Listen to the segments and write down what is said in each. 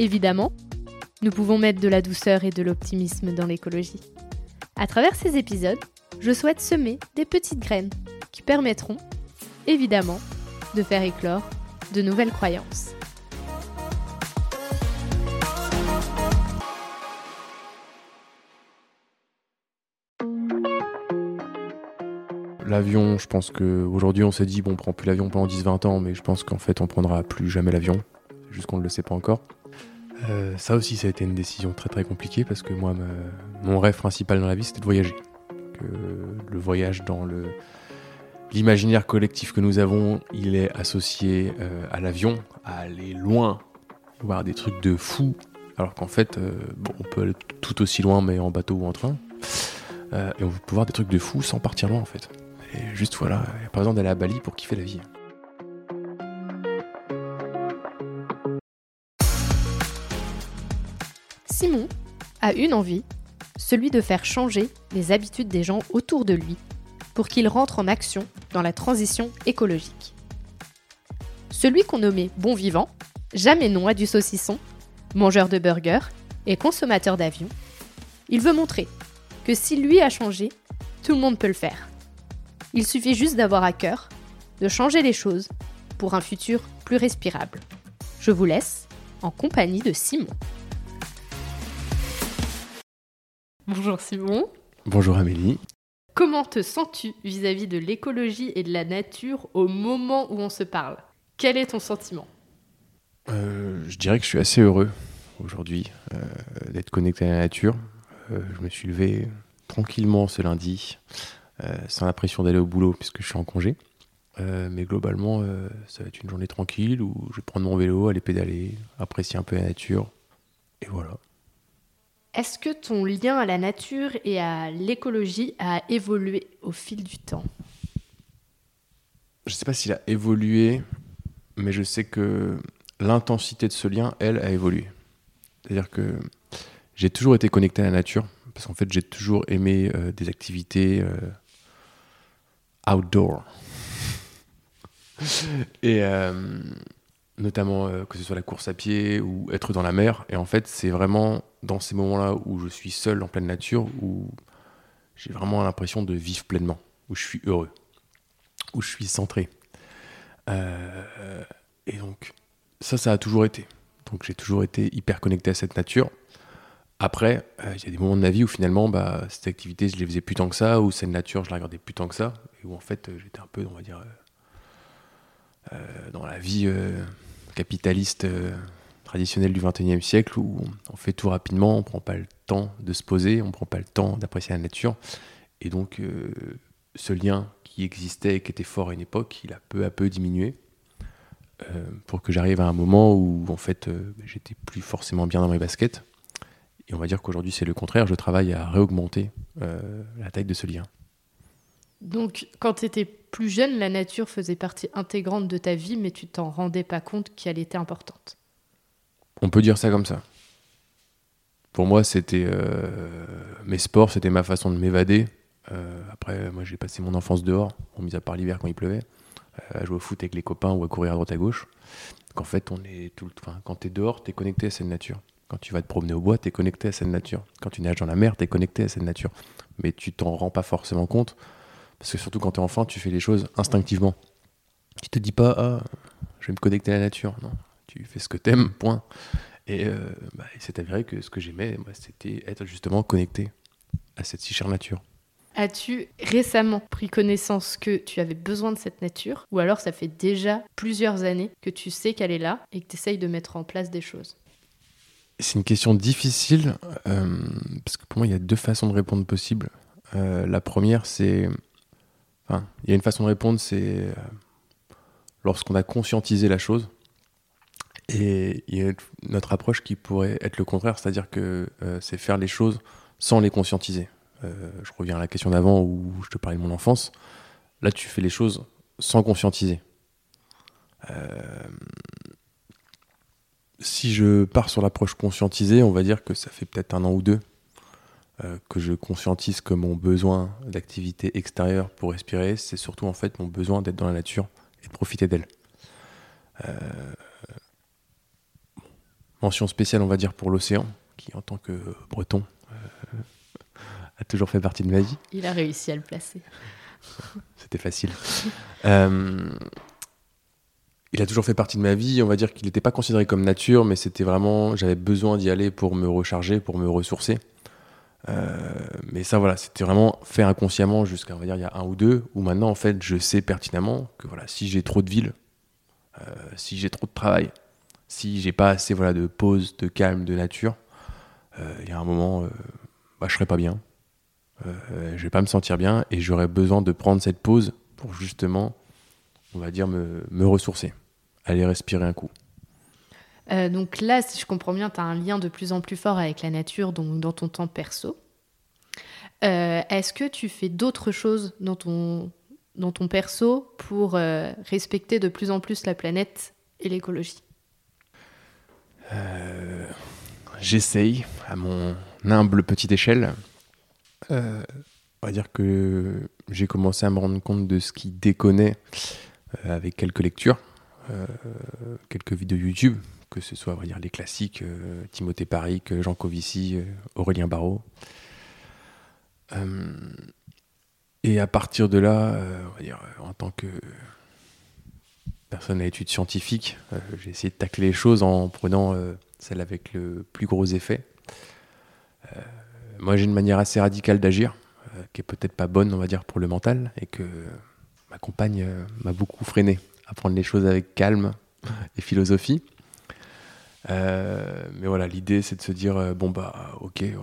Évidemment, nous pouvons mettre de la douceur et de l'optimisme dans l'écologie. À travers ces épisodes, je souhaite semer des petites graines qui permettront, évidemment, de faire éclore de nouvelles croyances. L'avion, je pense qu'aujourd'hui on s'est dit bon on prend plus l'avion pendant 10-20 ans, mais je pense qu'en fait on prendra plus jamais l'avion, juste qu'on ne le sait pas encore. Euh, ça aussi ça a été une décision très très compliquée parce que moi mon rêve principal dans la vie c'était de voyager. Que le voyage dans le l'imaginaire collectif que nous avons, il est associé euh, à l'avion, à aller loin, voir des trucs de fou, alors qu'en fait euh, on peut aller tout aussi loin mais en bateau ou en train. et on peut voir des trucs de fou sans partir loin en fait. Et juste voilà, il n'y a pas besoin d'aller à Bali pour kiffer la vie. Simon a une envie, celui de faire changer les habitudes des gens autour de lui pour qu'il rentre en action dans la transition écologique. Celui qu'on nommait bon vivant, jamais non à du saucisson, mangeur de burgers et consommateur d'avions, il veut montrer que si lui a changé, tout le monde peut le faire. Il suffit juste d'avoir à cœur de changer les choses pour un futur plus respirable. Je vous laisse en compagnie de Simon. Bonjour Simon. Bonjour Amélie. Comment te sens-tu vis-à-vis de l'écologie et de la nature au moment où on se parle? Quel est ton sentiment? Euh, Je dirais que je suis assez heureux aujourd'hui euh, d'être connecté à la nature. Euh, je me suis levé tranquillement ce lundi sans la pression d'aller au boulot puisque je suis en congé. Mais globalement, ça va être une journée tranquille où je vais prendre mon vélo, aller pédaler, apprécier un peu la nature. Et voilà. Est-ce que ton lien à la nature et à l'écologie a évolué au fil du temps? Je ne sais pas s'il a évolué, mais je sais que l'intensité de ce lien, elle, a évolué. C'est-à-dire que j'ai toujours été connecté à la nature, parce qu'en fait, j'ai toujours aimé des activités outdoor. et euh, notamment euh, que ce soit la course à pied ou être dans la mer. Et en fait, c'est vraiment dans ces moments-là où je suis seul en pleine nature où j'ai vraiment l'impression de vivre pleinement, où je suis heureux, où je suis centré. Euh, et donc, ça, ça a toujours été. Donc, j'ai toujours été hyper connecté à cette nature. Après, euh, il y a des moments de ma vie où finalement, bah, cette activité, je les faisais plus tant que ça, ou cette nature, je la regardais plus tant que ça, et où en fait, j'étais un peu, on va dire, dans la vie capitaliste traditionnelle du 21e siècle, où on fait tout rapidement, on prend pas le temps de se poser, on prend pas le temps d'apprécier la nature, et donc ce lien qui existait, qui était fort à une époque, il a peu à peu diminué. pour que j'arrive à un moment où en fait j'étais plus forcément bien dans mes baskets et on va dire qu'aujourd'hui, c'est le contraire. Je travaille à réaugmenter euh, la taille de ce lien. Donc, quand tu étais plus jeune, la nature faisait partie intégrante de ta vie, mais tu t'en rendais pas compte qu'elle était importante. On peut dire ça comme ça. Pour moi, c'était euh, mes sports, c'était ma façon de m'évader. Euh, après, moi, j'ai passé mon enfance dehors, mis à part l'hiver quand il pleuvait, à jouer au foot avec les copains ou à courir à droite à gauche. Donc, en fait, on est tout le... quand tu es dehors, tu es connecté à cette nature. Quand tu vas te promener au bois, tu es connecté à cette nature. Quand tu nages dans la mer, tu es connecté à cette nature. Mais tu t'en rends pas forcément compte. Parce que surtout quand tu es enfant, tu fais les choses instinctivement. Tu te dis pas, ah, je vais me connecter à la nature. Non, tu fais ce que tu aimes, point. Et euh, bah, c'est avéré que ce que j'aimais, c'était être justement connecté à cette si chère nature. As-tu récemment pris connaissance que tu avais besoin de cette nature? Ou alors ça fait déjà plusieurs années que tu sais qu'elle est là et que tu essayes de mettre en place des choses? C'est une question difficile, euh, parce que pour moi, il y a deux façons de répondre possibles. Euh, la première, c'est. Il y a une façon de répondre, c'est euh, lorsqu'on a conscientisé la chose. Et il y a notre approche qui pourrait être le contraire, c'est-à-dire que c'est faire les choses sans les conscientiser. je reviens à la question d'avant où je te parlais de mon enfance. Là, tu fais les choses sans conscientiser. si je pars sur l'approche conscientisée, on va dire que ça fait peut-être un an ou deux euh, que je conscientise que mon besoin d'activité extérieure pour respirer, c'est surtout en fait mon besoin d'être dans la nature et de profiter d'elle. Euh, mention spéciale, on va dire, pour l'océan, qui en tant que breton euh, a toujours fait partie de ma vie. Il a réussi à le placer. C'était facile. il a toujours fait partie de ma vie. On va dire qu'il n'était pas considéré comme nature, mais c'était vraiment, j'avais besoin d'y aller pour me recharger, pour me ressourcer. Euh, mais ça, voilà, c'était vraiment fait inconsciemment jusqu'à, on va dire, il y a un ou deux, où maintenant, en fait, je sais pertinemment que voilà, si j'ai trop de villes, euh, si j'ai trop de travail, si j'ai pas assez voilà, de pause, de calme, de nature, euh, il y a un moment, bah, je serai pas bien. je vais pas me sentir bien et j'aurais besoin de prendre cette pause pour justement, on va dire, me ressourcer, aller respirer un coup. Euh, donc là, si je comprends bien, tu as un lien de plus en plus fort avec la nature dans ton temps perso. Euh, est-ce que tu fais d'autres choses dans ton, dans perso pour euh, respecter de plus en plus la planète et l'écologie? J'essaye à mon humble petite échelle. on va dire que j'ai commencé à me rendre compte de ce qui déconnait avec quelques lectures, quelques vidéos YouTube que ce soit dire, les classiques, euh, Timothée Paric, Jean Covici, euh, Aurélien Barraud. Euh, et à partir de là, on va dire, en tant que personne à études scientifiques, j'ai essayé de tacler les choses en prenant celle avec le plus gros effet. moi, j'ai une manière assez radicale d'agir, qui est peut-être pas bonne, on va dire, pour le mental, et que ma compagne m'a beaucoup freiné à prendre les choses avec calme et philosophie. Euh, mais voilà, l'idée c'est de se dire euh, bon bah ok, euh,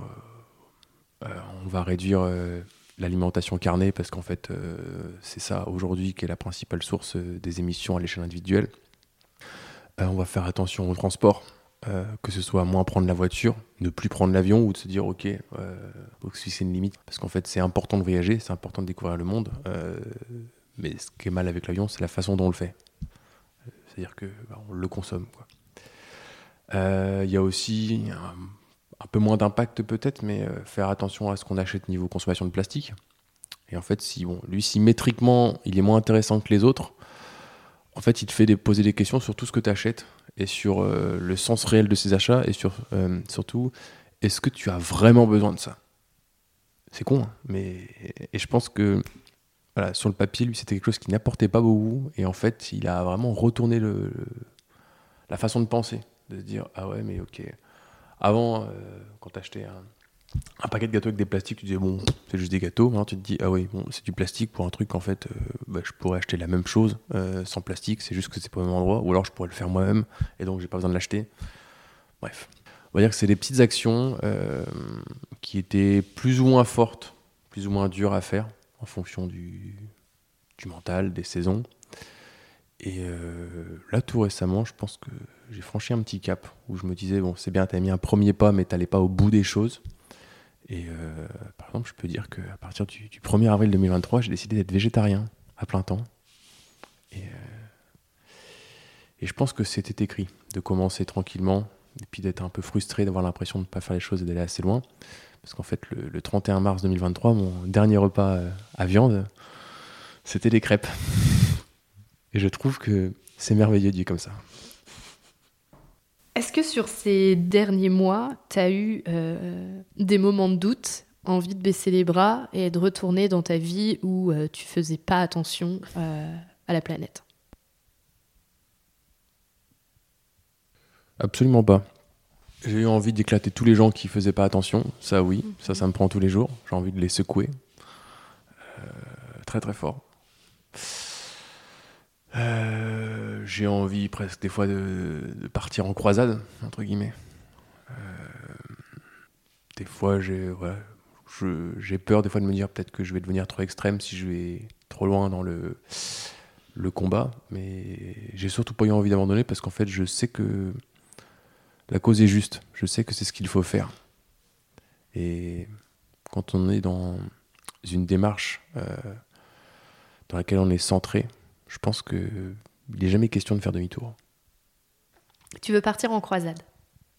on va réduire l'alimentation carnée parce qu'en fait c'est ça aujourd'hui qui est la principale source des émissions à l'échelle individuelle. on va faire attention au transport, que ce soit moins prendre la voiture, ne plus prendre l'avion ou de se dire ok, euh, c'est une limite parce qu'en fait c'est important de voyager, c'est important de découvrir le monde, mais ce qui est mal avec l'avion c'est la façon dont on le fait. C'est-à-dire que bah, on le consomme quoi. Euh, il y a aussi un, peu moins d'impact peut-être, mais euh, faire attention à ce qu'on achète niveau consommation de plastique. Et en fait, si bon, lui, si métriquement il est moins intéressant que les autres, en fait, il te fait poser des questions sur tout ce que tu achètes et sur euh, le sens réel de ces achats et sur surtout est-ce que tu as vraiment besoin de ça? C'est con, hein, mais et je pense que sur le papier, lui, c'était quelque chose qui n'apportait pas beaucoup et en fait, il a vraiment retourné le, la façon de penser de se dire ah ouais mais ok. Avant euh, quand t'achetais un, un paquet de gâteaux avec des plastiques tu disais bon c'est juste des gâteaux maintenant tu te dis ah oui bon c'est du plastique pour un truc en fait euh, bah, je pourrais acheter la même chose euh, sans plastique c'est juste que c'est pas au même endroit ou alors je pourrais le faire moi-même et donc j'ai pas besoin de l'acheter. Bref. On va dire que c'est des petites actions qui étaient plus ou moins fortes plus ou moins dures à faire en fonction du, du mental des saisons et là tout récemment je pense que j'ai franchi un petit cap où je me disais, bon, c'est bien, tu as mis un premier pas, mais tu n'allais pas au bout des choses. Et euh, par exemple, je peux dire qu'à partir du, 1er avril 2023, j'ai décidé d'être végétarien à plein temps. Et, euh, et je pense que c'était écrit, de commencer tranquillement, et puis d'être un peu frustré, d'avoir l'impression de ne pas faire les choses et d'aller assez loin. Parce qu'en fait, le, 31 mars 2023, mon dernier repas euh, à viande, c'était des crêpes. Et je trouve que c'est merveilleux dit comme ça. Est-ce que sur ces derniers mois, tu as eu euh, des moments de doute, envie de baisser les bras et de retourner dans ta vie où tu euh, tu faisais pas attention euh, à la planète? Absolument pas. J'ai eu envie d'éclater tous les gens qui faisaient pas attention. Ça, oui, ça, ça me prend tous les jours. J'ai envie de les secouer. très, très fort. Euh, j'ai envie presque des fois de, partir en croisade, entre guillemets. Euh, des fois, j'ai peur des fois de me dire peut-être que je vais devenir trop extrême si je vais trop loin dans le, le combat, mais j'ai surtout pas eu envie d'abandonner parce qu'en fait, je sais que la cause est juste. Je sais que c'est ce qu'il faut faire. Et quand on est dans une démarche euh, dans laquelle on est centré, je pense qu'il n'est jamais question de faire demi-tour. Tu veux partir en croisade.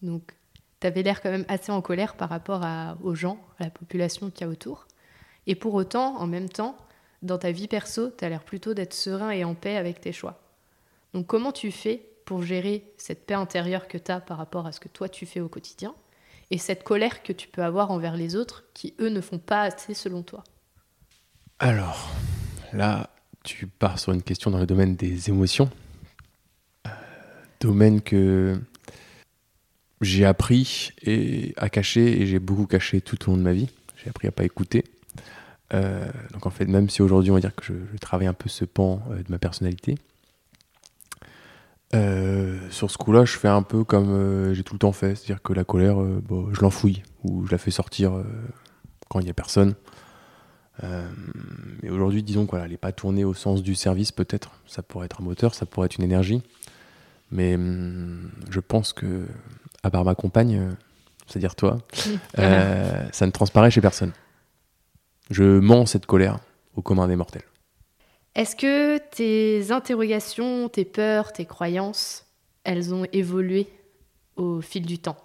Donc, tu avais l'air quand même assez en colère par rapport aux gens, à la population qui y a autour. Et pour autant, en même temps, dans ta vie perso, tu as l'air plutôt d'être serein et en paix avec tes choix. Donc comment tu fais pour gérer cette paix intérieure que tu as par rapport à ce que toi tu fais au quotidien et cette colère que tu peux avoir envers les autres qui, eux, ne font pas assez selon toi? Alors, là, tu pars sur une question dans le domaine des émotions. Euh, domaine que j'ai appris et à cacher et j'ai beaucoup caché tout au long de ma vie. J'ai appris à pas écouter. Euh, donc en fait, même si aujourd'hui on va dire que je, travaille un peu ce pan euh, de ma personnalité, sur ce coup-là, je fais un peu comme j'ai tout le temps fait, c'est-à-dire que la colère, bon, je l'enfouis ou je la fais sortir quand il n'y a personne. Mais aujourd'hui, disons qu'elle n'est pas tournée au sens du service, peut-être. Ça pourrait être un moteur, ça pourrait être une énergie. Mais hum, je pense que, à part ma compagne, c'est-à-dire toi, ça ne transparaît chez personne. Je mens cette colère au commun des mortels. Est-ce que tes interrogations, tes peurs, tes croyances, elles ont évolué au fil du temps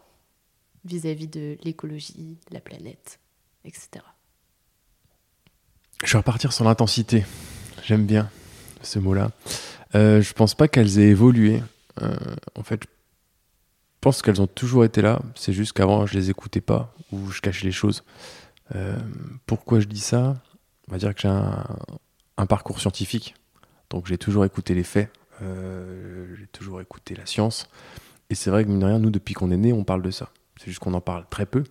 vis-à-vis de l'écologie, la planète, etc. Je vais repartir sur l'intensité. J'aime bien ce mot-là. Euh, je pense pas qu'elles aient évolué. Euh, en fait, je pense qu'elles ont toujours été là. C'est juste qu'avant, je les écoutais pas ou je cachais les choses. Euh, pourquoi je dis ça? On va dire que j'ai un, parcours scientifique, donc j'ai toujours écouté les faits, euh, j'ai toujours écouté la science. Et c'est vrai que, mine de rien, nous, depuis qu'on est né, on parle de ça. C'est juste qu'on en parle très peu.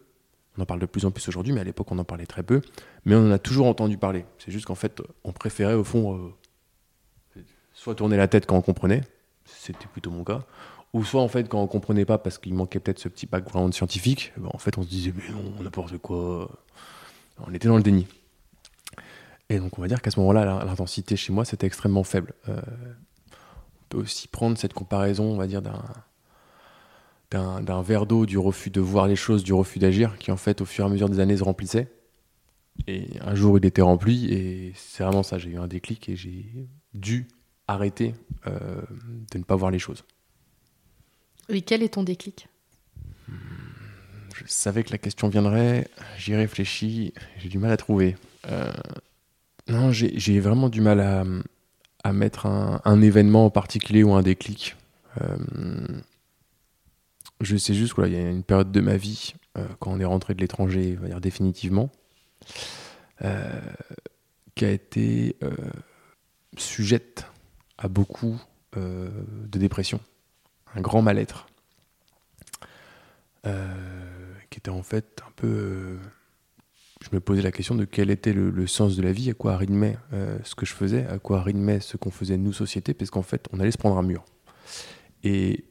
On en parle de plus en plus aujourd'hui, mais à l'époque, on en parlait très peu. Mais on en a toujours entendu parler. C'est juste qu'en fait, on préférait, au fond, euh, soit tourner la tête quand on comprenait, c'était plutôt mon cas, ou soit en fait quand on comprenait pas parce qu'il manquait peut-être ce petit background scientifique, ben, en fait on se disait mais non n'importe quoi, on était dans le déni. Et donc on va dire qu'à ce moment-là, l'intensité chez moi, c'était extrêmement faible. Euh, on peut aussi prendre cette comparaison, on va dire, d'un, d'un, verre d'eau, du refus de voir les choses, du refus d'agir, qui en fait au fur et à mesure des années se remplissait. Et un jour il était rempli, et c'est vraiment ça, j'ai eu un déclic et j'ai dû arrêter euh, de ne pas voir les choses. Oui, quel est ton déclic? Je savais que la question viendrait, j'y réfléchis, j'ai du mal à trouver. Euh, non, j'ai vraiment du mal à, mettre un, événement en particulier ou un déclic. Euh, je sais juste qu'il y a une période de ma vie, euh, quand on est rentré de l'étranger, va dire définitivement, qui a été sujette à beaucoup de dépression, un grand mal-être. Euh, qui était en fait un peu. Euh, je me posais la question de quel était le, sens de la vie, à quoi rythmait euh, ce que je faisais, à quoi rythmait ce qu'on faisait nous, société, parce qu'en fait, on allait se prendre un mur. Et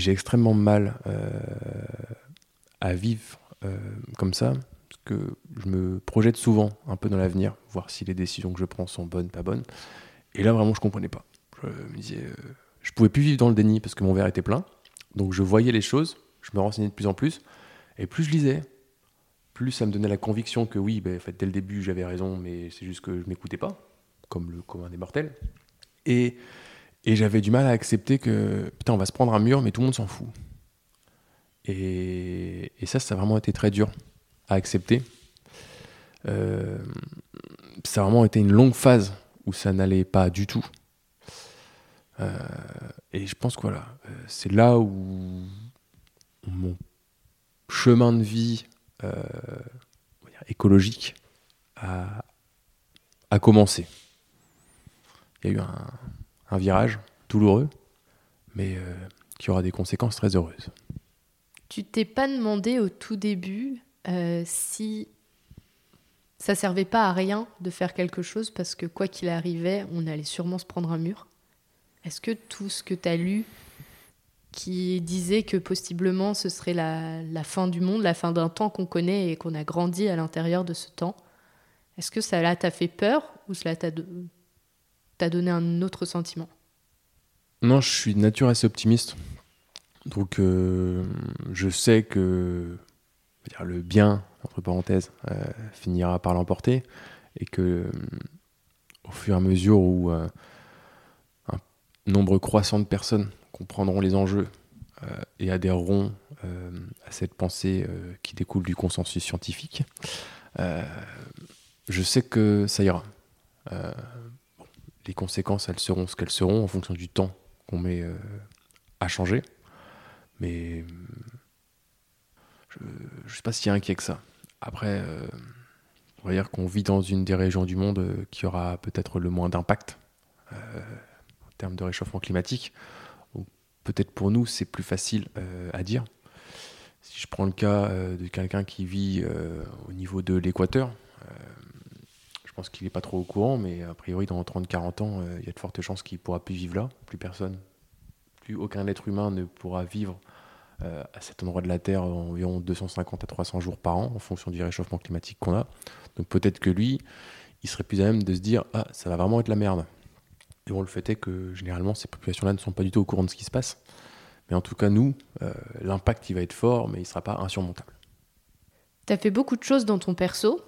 j'ai extrêmement mal euh, à vivre comme ça, parce que je me projette souvent un peu dans l'avenir, voir si les décisions que je prends sont bonnes, pas bonnes. Et là, vraiment, je comprenais pas. Je me disais, je pouvais plus vivre dans le déni parce que mon verre était plein. Donc, je voyais les choses, je me renseignais de plus en plus. Et plus je lisais, plus ça me donnait la conviction que oui, ben, en fait, dès le début, j'avais raison, mais c'est juste que je m'écoutais pas, comme le commun des mortels. Et, et j'avais du mal à accepter que, putain, on va se prendre un mur, mais tout le monde s'en fout. Et, ça, ça a vraiment été très dur à accepter. Euh, ça a vraiment été une longue phase où ça n'allait pas du tout. Euh, et je pense que voilà, euh, c'est là où mon chemin de vie euh, écologique a, commencé. Il y a eu un, virage douloureux, mais euh, qui aura des conséquences très heureuses. Tu t'es pas demandé au tout début euh, si ça servait pas à rien de faire quelque chose parce que quoi qu'il arrivait, on allait sûrement se prendre un mur? Est-ce que tout ce que tu as lu qui disait que possiblement ce serait la, fin du monde, la fin d'un temps qu'on connaît et qu'on a grandi à l'intérieur de ce temps. Est-ce que ça t'a fait peur ou cela t'a t'a donné un autre sentiment? Non, je suis de nature assez optimiste. Donc, euh, je sais que le bien, entre parenthèses, euh, finira par l'emporter. Et que, euh, au fur et à mesure où un nombre croissant de personnes comprendront les enjeux et adhéreront à cette pensée qui découle du consensus scientifique, je sais que ça ira. Les conséquences, elles seront ce qu'elles seront en fonction du temps qu'on met à changer. Mais je ne sais pas si inquiet que ça. Après, euh, on va dire qu'on vit dans une des régions du monde euh, qui aura peut-être le moins d'impact euh, en termes de réchauffement climatique. Peut-être pour nous, c'est plus facile à dire. Si je prends le cas de quelqu'un qui vit au niveau de l'équateur, je pense qu'il n'est pas trop au courant, mais a priori, dans 30-40 ans, il y a de fortes chances qu'il ne pourra plus vivre là. Plus personne, plus aucun être humain ne pourra vivre euh, à cet endroit de la Terre environ 250 à 300 jours par an en fonction du réchauffement climatique qu'on a. Donc peut-être que lui, il serait plus à même de se dire ah ça va vraiment être la merde. Et bon le fait est que généralement ces populations-là ne sont pas du tout au courant de ce qui se passe. Mais en tout cas nous, euh, l'impact il va être fort, mais il ne sera pas insurmontable. Tu as fait beaucoup de choses dans ton perso,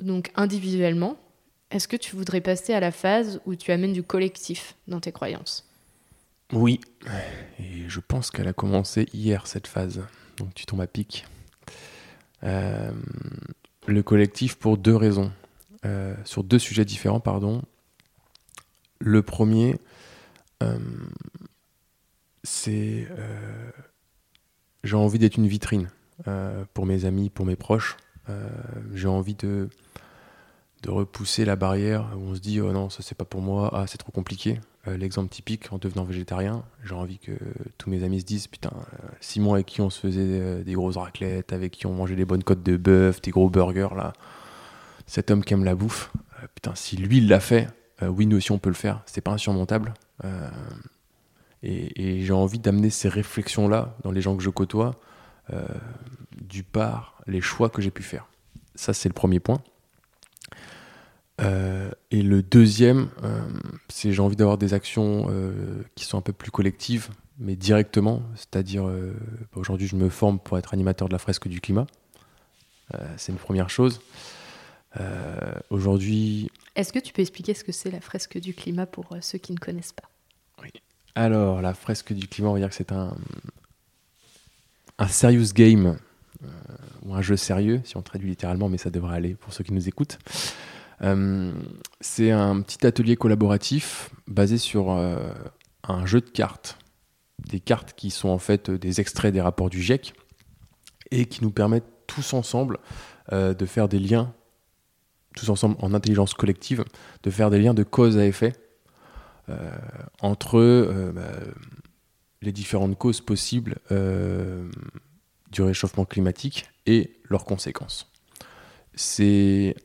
donc individuellement. Est-ce que tu voudrais passer à la phase où tu amènes du collectif dans tes croyances? Oui, et je pense qu'elle a commencé hier cette phase, donc tu tombes à pic. Euh, le collectif pour deux raisons, euh, sur deux sujets différents, pardon. Le premier, euh, c'est j'ai envie d'être une vitrine pour mes amis, pour mes proches. j'ai envie de, de repousser la barrière où on se dit oh non ça c'est pas pour moi, ah c'est trop compliqué. Euh, l'exemple typique, en devenant végétarien, j'ai envie que tous mes amis se disent Putain, euh, Simon avec qui on se faisait euh, des grosses raclettes, avec qui on mangeait des bonnes côtes de bœuf, des gros burgers, là, cet homme qui aime la bouffe, putain, si lui il l'a fait, oui, nous aussi on peut le faire, c'est pas insurmontable. et, j'ai envie d'amener ces réflexions-là dans les gens que je côtoie, du par les choix que j'ai pu faire. Ça, c'est le premier point. Euh, et le deuxième, euh, c'est j'ai envie d'avoir des actions euh, qui sont un peu plus collectives, mais directement. C'est-à-dire, bah, aujourd'hui, je me forme pour être animateur de la fresque du climat. c'est une première chose. aujourd'hui. Est-ce que tu peux expliquer ce que c'est la fresque du climat pour ceux qui ne connaissent pas? Oui. Alors, la fresque du climat, on va dire que c'est un, un serious game, ou un jeu sérieux, si on traduit littéralement, mais ça devrait aller pour ceux qui nous écoutent. Euh, c'est un petit atelier collaboratif basé sur euh, un jeu de cartes. Des cartes qui sont en fait des extraits des rapports du GIEC et qui nous permettent tous ensemble euh, de faire des liens, tous ensemble en intelligence collective, de faire des liens de cause à effet entre bah, les différentes causes possibles du réchauffement climatique et leurs conséquences. C'est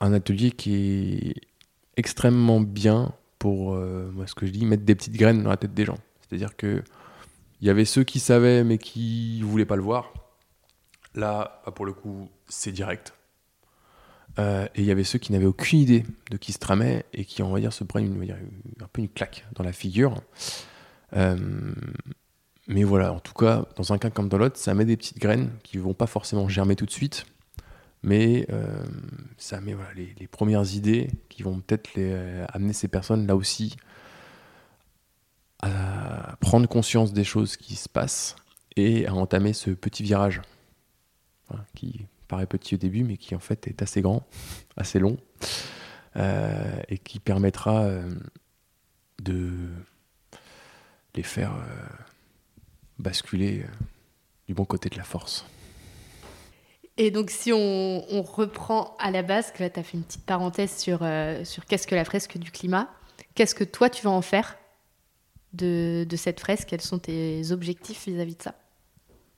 un atelier qui est extrêmement bien pour, euh, moi ce que je dis, mettre des petites graines dans la tête des gens. C'est-à-dire que il y avait ceux qui savaient mais qui voulaient pas le voir. Là, bah, pour le coup, c'est direct. Euh, et il y avait ceux qui n'avaient aucune idée de qui se tramait et qui, on va dire, se prennent une, un peu une claque dans la figure. Euh, mais voilà, en tout cas, dans un cas comme dans l'autre, ça met des petites graines qui vont pas forcément germer tout de suite, mais euh, ça met les, premières idées qui vont peut-être euh, amener ces personnes là aussi à prendre conscience des choses qui se passent et à entamer ce petit virage qui paraît petit au début mais qui en fait est assez grand, assez long euh, et qui permettra de les faire basculer du bon côté de la force. Et donc, si on, reprend à la base, que là, tu as fait une petite parenthèse sur, euh, sur qu'est-ce que la fresque du climat, qu'est-ce que toi, tu vas en faire de, cette fresque? Quels sont tes objectifs vis-à-vis de ça?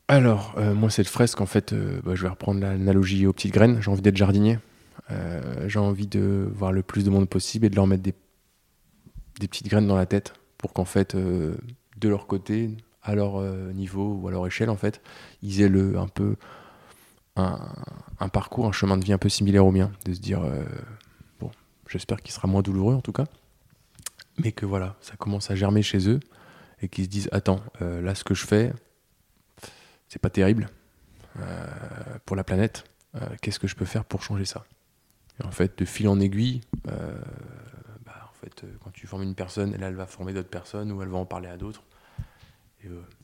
Alors, euh, moi, cette fresque, en fait, euh, bah, je vais reprendre l'analogie aux petites graines. J'ai envie d'être jardinier. j'ai envie de voir le plus de monde possible et de leur mettre des, des petites graines dans la tête pour qu'en fait, de leur côté, à leur niveau ou à leur échelle, en fait, ils aient le, un peu un, parcours, un chemin de vie un peu similaire au mien, de se dire, euh, bon, j'espère qu'il sera moins douloureux en tout cas. mais que voilà, ça commence à germer chez eux et qu'ils se disent attends, euh, là ce que je fais, c'est pas terrible euh, pour la planète. Qu'est-ce que je peux faire pour changer ça? Et en fait, de fil en aiguille, bah, en fait, quand tu formes une personne, elle, elle va former d'autres personnes ou elle va en parler à d'autres.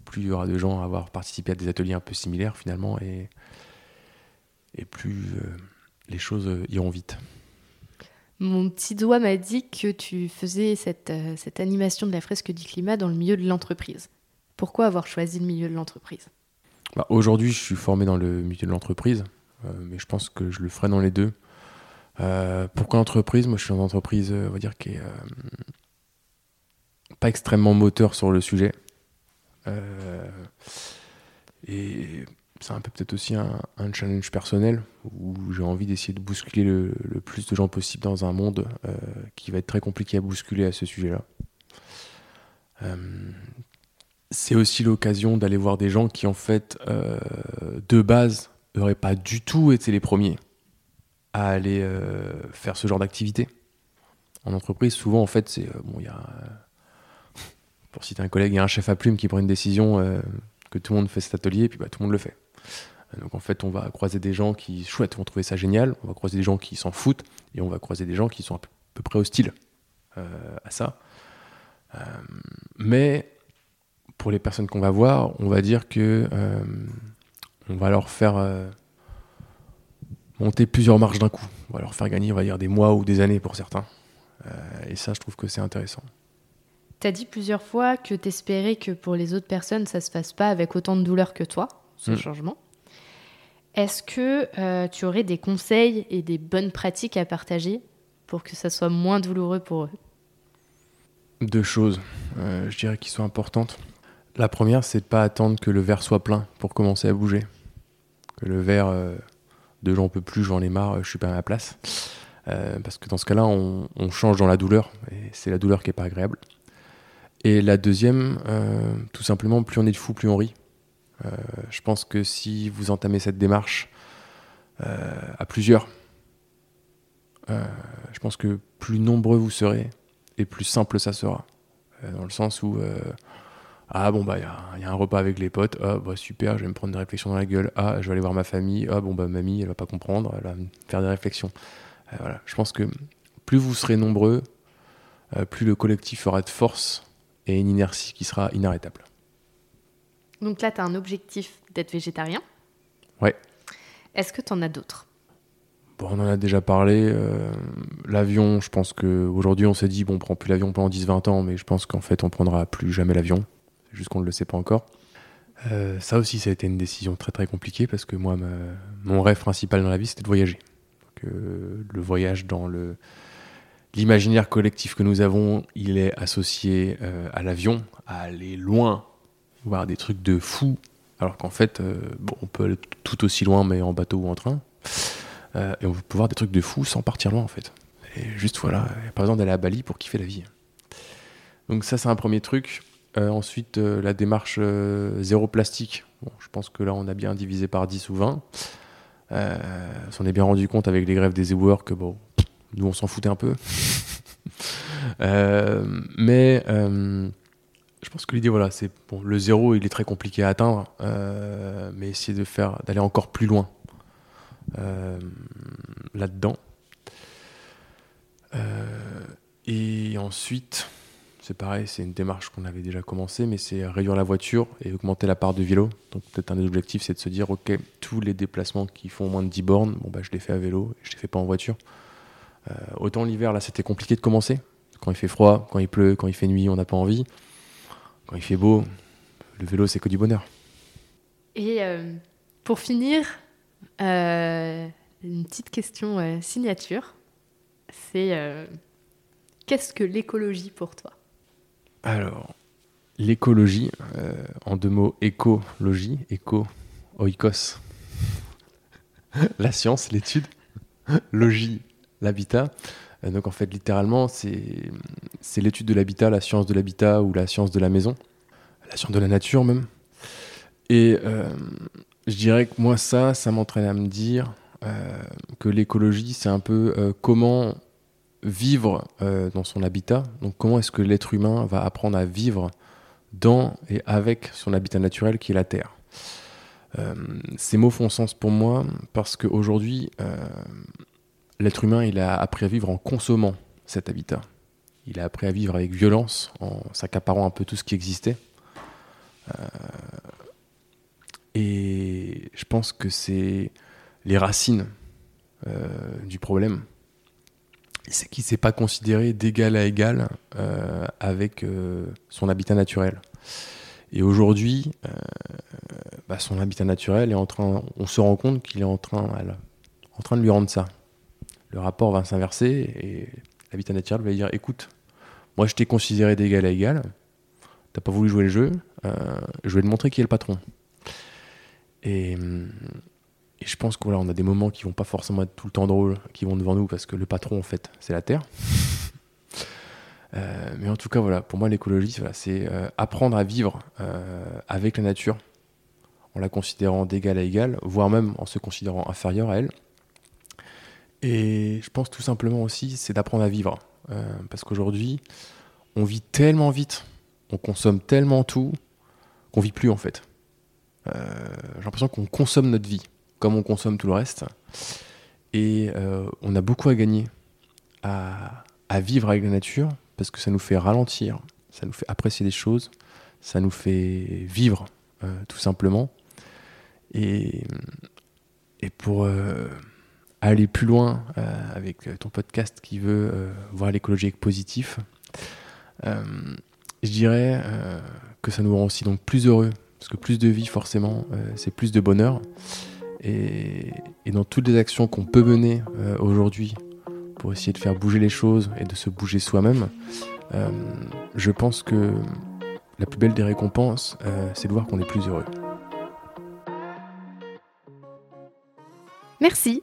Plus il y aura de gens à avoir participé à des ateliers un peu similaires finalement, et, et plus les choses iront vite. Mon petit doigt m'a dit que tu faisais cette, euh, cette, animation de la fresque du climat dans le milieu de l'entreprise. Pourquoi avoir choisi le milieu de l'entreprise? Bah, Aujourd'hui, je suis formé dans le milieu de l'entreprise, euh, mais je pense que je le ferai dans les deux. Euh, pourquoi l'entreprise Moi, je suis dans une entreprise, on va dire, qui est pas extrêmement moteur sur le sujet. et c'est un peu peut-être aussi un, challenge personnel où j'ai envie d'essayer de bousculer le, plus de gens possible dans un monde euh, qui va être très compliqué à bousculer à ce sujet-là. Euh, c'est aussi l'occasion d'aller voir des gens qui, en fait, euh, de base, n'auraient pas du tout été les premiers à aller faire ce genre d'activité. En entreprise, souvent, en fait, c'est. bon, il y a. Pour citer un collègue, il y a un chef à plume qui prend une décision que tout le monde fait cet atelier, et puis bah, tout le monde le fait. Donc en fait, on va croiser des gens qui, chouette, vont trouver ça génial, on va croiser des gens qui s'en foutent, et on va croiser des gens qui sont à peu, près hostiles euh, à ça. Euh, mais pour les personnes qu'on va voir, on va dire que euh, on va leur faire monter plusieurs marches d'un coup. On va leur faire gagner, on va dire, des mois ou des années pour certains. et ça, je trouve que c'est intéressant. Tu as dit plusieurs fois que tu espérais que pour les autres personnes, ça se passe pas avec autant de douleur que toi ce mm. changement. Est-ce que euh, tu aurais des conseils et des bonnes pratiques à partager pour que ça soit moins douloureux pour eux? Deux choses, euh, je dirais, qui sont importantes. La première, c'est de pas attendre que le verre soit plein pour commencer à bouger. Que le verre euh, de j'en peux plus, j'en ai marre, je suis pas à ma place. parce que dans ce cas-là, on, on, change dans la douleur, et c'est la douleur qui est pas agréable. Et la deuxième, tout simplement, plus on est de fou, plus on rit. Euh, je pense que si vous entamez cette démarche euh, à plusieurs, euh, je pense que plus nombreux vous serez et plus simple ça sera. dans le sens où ah bon bah il y, a un repas avec les potes, ah bah super, je vais me prendre des réflexions dans la gueule, ah je vais aller voir ma famille, ah bon bah mamie elle va pas comprendre, elle va faire des réflexions. je pense que plus vous serez nombreux, plus le collectif aura de force et une inertie qui sera inarrêtable. Donc là, tu as un objectif d'être végétarien. Ouais. Est-ce que tu en as d'autres? Bon, On en a déjà parlé. Euh, l'avion, je pense qu'aujourd'hui, on s'est dit, bon, on prend plus l'avion pendant 10-20 ans, mais je pense qu'en fait, on prendra plus jamais l'avion. C'est juste qu'on ne le sait pas encore. Euh, ça aussi, ça a été une décision très très compliquée parce que moi, mon rêve principal dans la vie, c'était de voyager. Euh, le voyage dans le l'imaginaire collectif que nous avons, il est associé à l'avion, à aller loin voir des trucs de fou, alors qu'en fait, euh, bon, on peut aller tout aussi loin, mais en bateau ou en train. Euh, et on peut voir des trucs de fou sans partir loin, en fait. Et juste, voilà, par exemple, d'aller à Bali pour kiffer la vie. Donc, ça, c'est un premier truc. Euh, ensuite, la démarche zéro plastique. Bon, je pense que là, on a bien divisé par 10 ou 20. on est bien rendu compte avec les grèves des éboueurs que, bon, nous, on s'en foutait un peu. mais je pense que l'idée, voilà, c'est bon, le zéro, il est très compliqué à atteindre, euh, mais essayer de faire, d'aller encore plus loin euh, là-dedans. Euh, et ensuite, c'est pareil, c'est une démarche qu'on avait déjà commencé, mais c'est réduire la voiture et augmenter la part de vélo. Donc peut-être un des objectifs, c'est de se dire, ok, tous les déplacements qui font moins de 10 bornes, bon bah je les fais à vélo, je les fais pas en voiture. autant l'hiver, là, c'était compliqué de commencer. Quand il fait froid, quand il pleut, quand il fait nuit, on n'a pas envie quand il fait beau, le vélo, c'est que du bonheur. Et euh, pour finir, euh, une petite question euh, signature. C'est qu'est-ce que l'écologie pour toi? Alors, l'écologie, en deux mots, écologie, éco, oikos, la science, l'étude, logie, l'habitat. Donc en fait, littéralement, c'est l'étude de l'habitat, la science de l'habitat ou la science de la maison, la science de la nature même. Et euh, je dirais que moi, ça, ça m'entraîne à me dire euh, que l'écologie, c'est un peu euh, comment vivre euh, dans son habitat. Donc comment est-ce que l'être humain va apprendre à vivre dans et avec son habitat naturel qui est la Terre? Euh, Ces mots font sens pour moi parce qu'aujourd'hui, l'être humain, il a appris à vivre en consommant cet habitat. Il a appris à vivre avec violence, en s'accaparant un peu tout ce qui existait. et je pense que c'est les racines du problème c'est qu'il ne s'est pas considéré d'égal à égal euh, avec euh, son habitat naturel. Et aujourd'hui, euh, bah, son habitat naturel est en train, on se rend compte qu'il est en train de lui rendre ça. Le rapport va s'inverser et l'habitat naturel va dire écoute, moi je t'ai considéré d'égal à égal, t'as pas voulu jouer le jeu, je vais te montrer qui est le patron. Et, et je pense qu'on on a des moments qui vont pas forcément être tout le temps drôles, qui vont devant nous parce que le patron, en fait, c'est la Terre. Euh, mais en tout cas, voilà, pour moi, l'écologie, voilà, c'est euh, apprendre à vivre euh, avec la nature en la considérant d'égal à égal, voire même en se considérant inférieur à elle. Et je pense tout simplement aussi, c'est d'apprendre à vivre. parce qu'aujourd'hui, on vit tellement vite, on consomme tellement tout, qu'on vit plus en fait. J'ai l'impression qu'on consomme notre vie comme on consomme tout le reste. Et euh, on a beaucoup à gagner à, vivre avec la nature parce que ça nous fait ralentir, ça nous fait apprécier des choses, ça nous fait vivre euh, tout simplement. Et, et pour euh, aller plus loin avec ton podcast qui veut voir l'écologie positif, je dirais que ça nous rend aussi donc plus heureux parce que plus de vie forcément c'est plus de bonheur. Et, dans toutes les actions qu'on peut mener euh, aujourd'hui pour essayer de faire bouger les choses et de se bouger soi-même, euh, je pense que la plus belle des récompenses, euh, c'est de voir qu'on est plus heureux. Merci